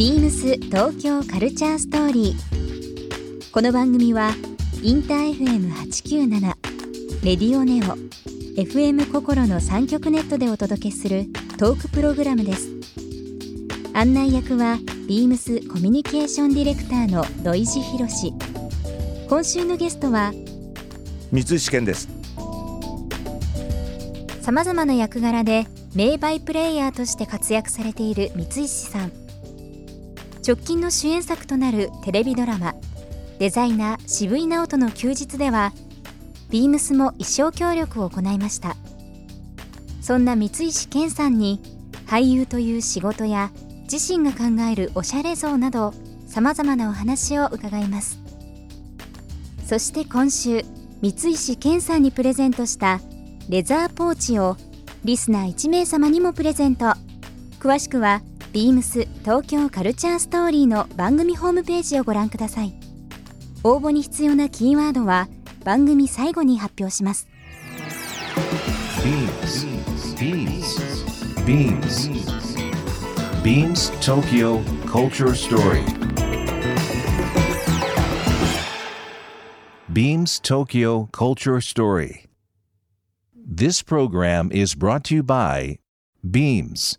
ビームス東京カルチャーストーリー。この番組はインター FM897 レディオネオ FM 心の三極ネットでお届けするトークプログラムです。案内役はビームスコミュニケーションディレクターの土井博志。今週のゲストは三石健ですさまざまな役柄で名バイプレイヤーとして活躍されている三石さん直近の主演作となるテレビドラマ「デザイナー渋井直人の休日」ではビームスも衣装協力を行いました。そんな三石健さんに俳優という仕事や自身が考えるおしゃれ像などさまざまなお話を伺います。そして今週三石健さんにプレゼントしたレザーポーチをリスナー1名様にもプレゼント。詳しくはビームス東京カルチャーストーリーの番組ホームページをご覧ください。応募に必要なキーワードは番組最後に発表します。ビームスビームスビームスビームス東京カルチャーストーリービームス東京カルチャーストーリー This program is brought to you by Beams.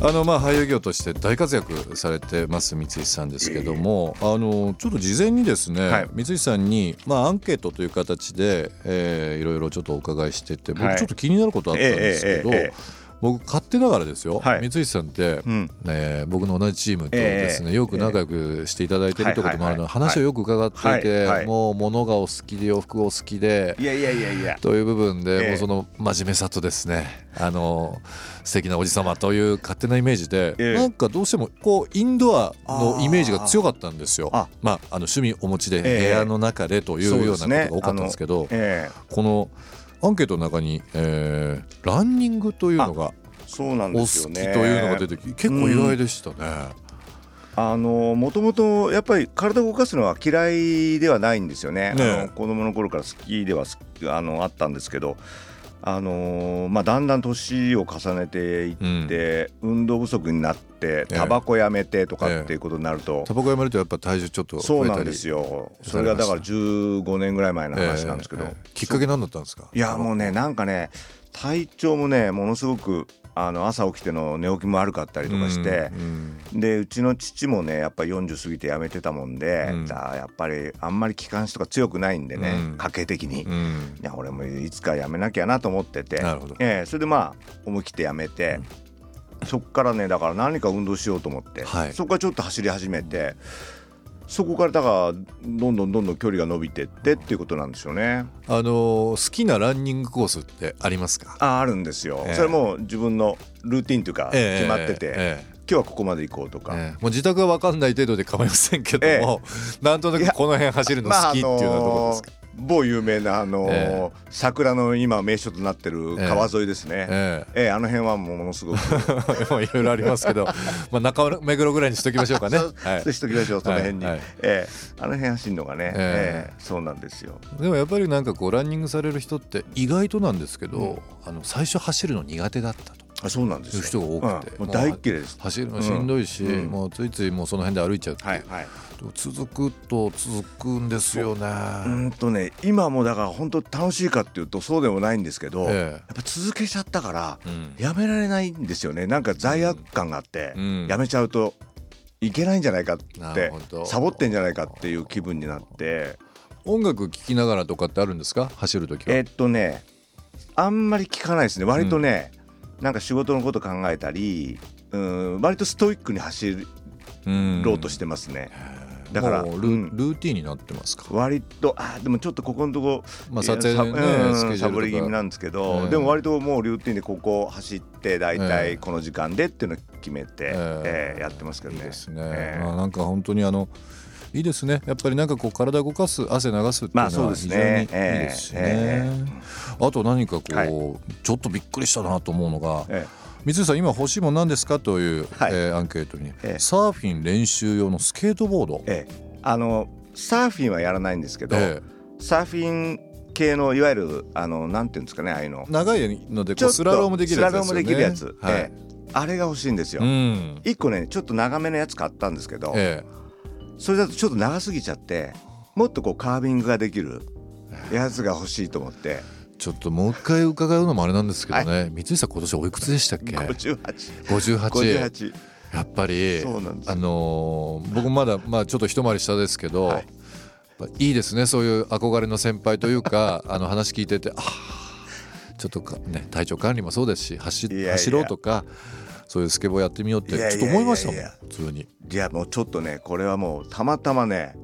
あのまあ俳優業として大活躍されてます三石さんですけども、あのちょっと事前にですね、はい。三石さんにまあアンケートという形で、えーいろいろちょっとお伺いしてて僕はいちょっと気になることあったんですけど、えええええ僕勝手ながらですよ、はい。三石さんって、うん。えー僕の同じチームとですね、ええよく仲良くしていただいてるってこともあるので、話をよく伺っていて、はいはいもう物がお好きで洋服お好きで。いやいや。いやいやという部分で、ええ。もうその真面目さとですねあの素敵なおじ様という勝手なイメージで、ええ。なんかどうしてもこうインドアのイメージが強かったんですよ。あまあ、あの趣味お持ちでええ。部屋の中でというようなことが多かったんですけど、ええ。このアンケートの中に、えーランニングというのがそうなんお好ですよね。きというのが出てきて結構意外でしたね。あのもともとやっぱり体を動かすのは嫌いではないんですよね。ねえ。あの子供の頃から好きではあのあったんですけどあのまあ、だんだん年を重ねていって、運動不足になってええ。タバコやめてとかっていうことになると、タバコやめるとやっぱ体重ちょっとそうなんですよ。それがだから15年ぐらい前の話なんですけど、ええ。ええ。きっかけ何だったんですか？いやもうねなんかね体調もねものすごくあの朝起きての寝起きも悪かったりとかしてう、んでうちの父もねやっぱり40過ぎて辞めてたもんで、うん。やっぱりあんまり気管支とか強くないんでね、うん。家計的に、いうん。や俺もいつか辞めなきゃなと思ってて。なるほど。ええそれでまあ思い切って辞めて、そっからねだから何か運動しようと思って、はい。そこからちょっと走り始めてそこからだからどんどんどんどん距離が伸びてってっていうことなんですよね。あの好きなランニングコースってありますか？ああるんですよ、ええ。それも自分のルーティンというかええ決まってて、ええ今日はここまで行こうとか、ええ。もう自宅は分かんない程度で構いませんけども、なんとなくこの辺走るの好きっていうのはどこですか、某有名なあのーえ。桜の今名所となってる川沿いですね、ええ。えあの辺はものすごく。いろいろありますけど、まあ、中目黒ぐらいにしときましょうかね。はい。しときましょうその辺に、はいはい。ええあの辺走るのがね、ええ。えそうなんですよ。でもやっぱりなんかこうランニングされる人って意外となんですけど、あの最初走るの苦手だったとあそうなんですよ。いう人が多くて、うん。もう大っ嫌いです。走るのしんどいし、うん。もうついついもうその辺で歩いちゃうってはいはい。続くと続くんですよね。うーんとね今もだから本当楽しいかっていうとそうでもないんですけど、えやっぱ続けちゃったからえうん。やめられないんですよね。なんか罪悪感があって、うん。やめちゃうといけないんじゃないかっなてサボってんじゃないかっていう気分になって。音楽聴きながらとかってあるんですか？走る時は。えっとねあんまり聞かないですね。割とね、なんか仕事のこと考えたりうん割とストイックに走うん。ろうとしてますね、だからル,、ーティンになってますか？割とあでもちょっとここのとこまあ撮影ねサボり気味なんですけど、ええでも割ともうルーティンでここ走って大え体えこの時間でっていうのを決めて、ええええやってますけどね。ですね、なんか本当にあのいいですね。やっぱりなんかこう体動かす汗流すっていうのは非常にいいですね。ですしね,、え。あと何かこう、はい。ちょっとびっくりしたなと思うのが、え三井さん今欲しいもの何ですかという、はい。えーアンケートに、ええ。サーフィン練習用のスケートボード、ええ。あのサーフィンはやらないんですけど、えサーフィン系のいわゆるあのなんていうんですかねああいうの。え長いのでスラロームできるやつね。スラロームできるやつ、はい。ええ。あれが欲しいんですよ、うん。一個ねちょっと長めのやつ買ったんですけど、えそれだとちょっと長すぎちゃってもっとこうカービングができるやつが欲しいと思って。えちょっともう一回伺うのもあれなんですけどね、三井さん今年おいくつでしたっけ？58 58 58やっぱり。そうなんですあのー僕まだまあちょっと一回り下ですけど、はい。いいですねそういう憧れの先輩というか あの話聞いててあーちょっとかね体調管理もそうですし走いやいや。走ろうとかそういうスケボーやってみようってちょっと思いましたもん普通に。いやもうちょっとねこれはもうたまたまね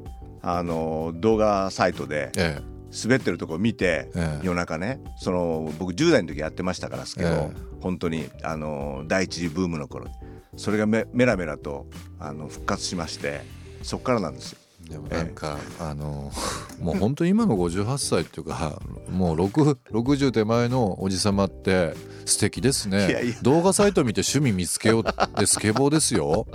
あの動画サイトでえ滑ってるとこ見て、ええ。夜中ねその僕10代の時やってましたからスケボー、ええ。本当にあの第一次ブームの頃それがめメラメラとあの復活しましてそっからなんですよ。えでもなんか、あの もう本当に今の58歳っていうかもう6 60手前のおじさまって素敵ですね。動画サイト見て趣味見つけようってスケボーですよ。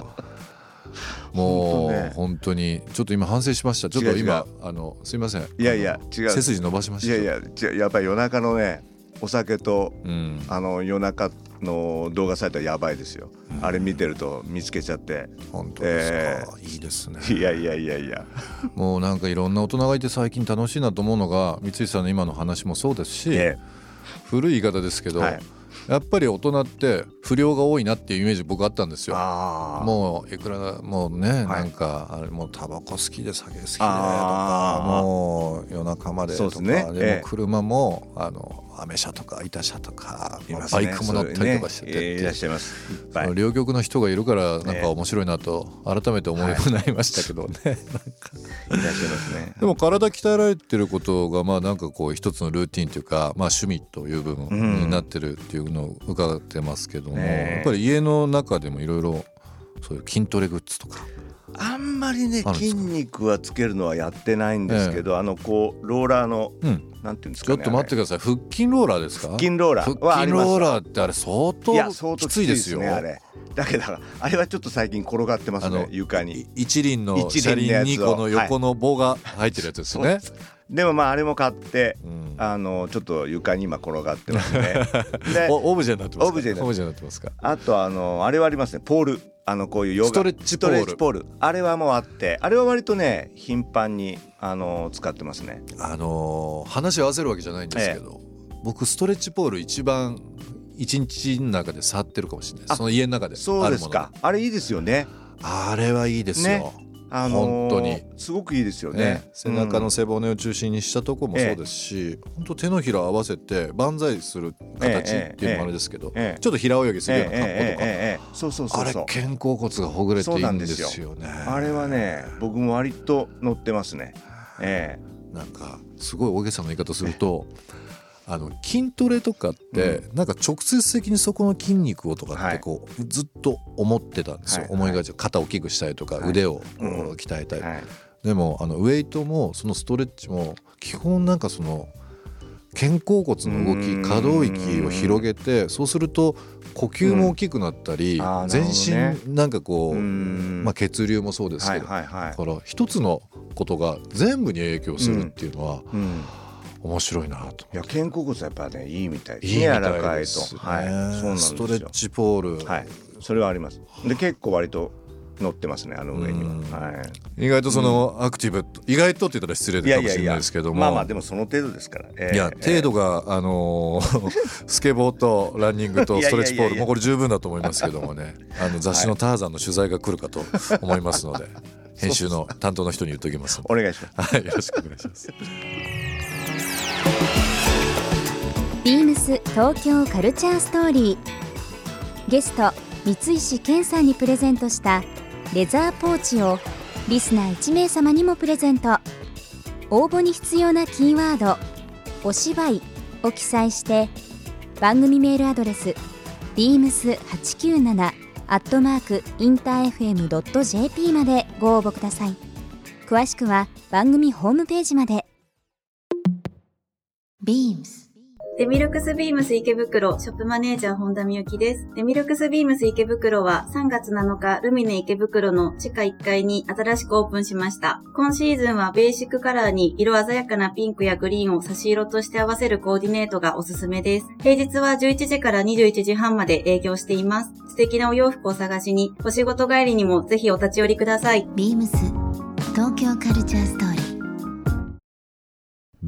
もう本当にちょっと今反省しました。ちょっと今あのすいません。いやいやあ違う。の背筋伸ばしました。いやいや違うやっぱり夜中のねお酒とうん。あの夜中の動画サイトはやばいですよ、あれ見てると見つけちゃって。本当ですか、いいですね。いやいやいやいや。もうなんかいろんな大人がいて最近楽しいなと思うのが三井さんの今の話もそうですし、え古い言い方ですけど、はい。やっぱり大人って不良が多いなっていうイメージ僕あったんですよ。もういくらもうね、はい。なんかあれもうタバコ好きで酒好きでとかもう夜中までとかね。でええ。も車もあのアメ車とかイタ車とか、ね。バイクも乗ったりとかしてて。ねえーいらっしゃいま両極の人がいるからなんか面白いなと改めて思うようになりましたけどね、い。らっしゃいますね。でも体鍛えられてることがまあなんかこう一つのルーティンというかまあ趣味という部分になってるっていうのを伺ってますけども、ねえ。やっぱり家の中でもいろいろそういう筋トレグッズとかあんまりね筋肉はつけるのはやってないんですけど、あのこうローラーのうん。なんていうんですちかねょっと待ってください。腹筋ローラーですか？腹筋ローラー腹筋ローラーってあれ相当きついですよ。ねあれ。だけどあれはちょっと最近転がってますね床に。い一輪の一車輪にこの横の棒が入ってるやつですよね。でもまああれも買ってうんあのちょっと床に今転がってます。ねでおオブジェになってますかオブジェになってますかあとあのあれはありますねポールあのこういうヨガストレッチポール。ストレッチポール。あれはもうあってあれは割とね頻繁にあの使ってますね。あのー話を合わせるわけじゃないんですけど、僕ストレッチポール一番一日の中で触ってるかもしれない。その家の中でそうですか。あれいいですよね。あれはいいですよ、ねあのー本当に。すごくいいですよね。ね、背中うん。の背骨を中心にしたとこもそうですし、本当手のひら合わせて万歳する形っていうのもあれですけど、ええちょっと平泳ぎするような格好とか、ええええええそうそうそうあれ肩甲骨がほぐれていいんですよね。あれはね僕も割と乗ってますね。えなんかすごい大げさな言い方するとあの筋トレとかって、なんか直接的にそこの筋肉をとかってこう、ずっと思ってたんですよ、はい思いがち肩を大きくしたいとか、はい。腕をうん鍛えたい、えはい。でもあのウェイトもそのストレッチも基本なんかその肩甲骨の動きうん可動域を広げてそうすると呼吸も大きくなってり、うん。あー全身なんかこう、うん。まあ、血流もそうですはいけど、はいはいだから一つのことが全部に影響するっていうのはうん面白いなと。いや肩甲骨はやっぱねいいみたい。ですいいみね柔らかいと。はい。そうなんですよ。ストレッチポール、はい。それはあります。で結構割と乗ってますねあの上にうん。はは意外とそのアクティブ、意外とって言ったら失礼かもしれないですけども。まあまあでもその程度ですから。ええ。いや程度が、あのー スケボーとランニングとストレッチポールもうこれ十分だと思いますけどもね。あの雑誌の「ターザン」の取材が来るかと思いますので、編集の担当の人に言っておきますのお願いします。で、はい、よろしくお願いします。ビームス東京カルチャーストーリー。ゲスト三石健さんにプレゼントしたレザーポーチをリスナー1名様にもプレゼント。応募に必要なキーワード「お芝居」を記載して番組メールアドレス beams897 アットマークインター FM.jp までご応募ください。詳しくは番組ホームページまで。Beams デミルクスビームス池袋ショップマネージャー本田美幸です。デミルクスビームス池袋は3月7日ルミネ池袋の地下1階に新しくオープンしました。今シーズンはベーシックカラーに色鮮やかなピンクやグリーンを差し色として合わせるコーディネートがおすすめです。平日は11時から21時半まで営業しています。素敵なお洋服を探しに、お仕事帰りにもぜひお立ち寄りください。ビームス東京カルチャースト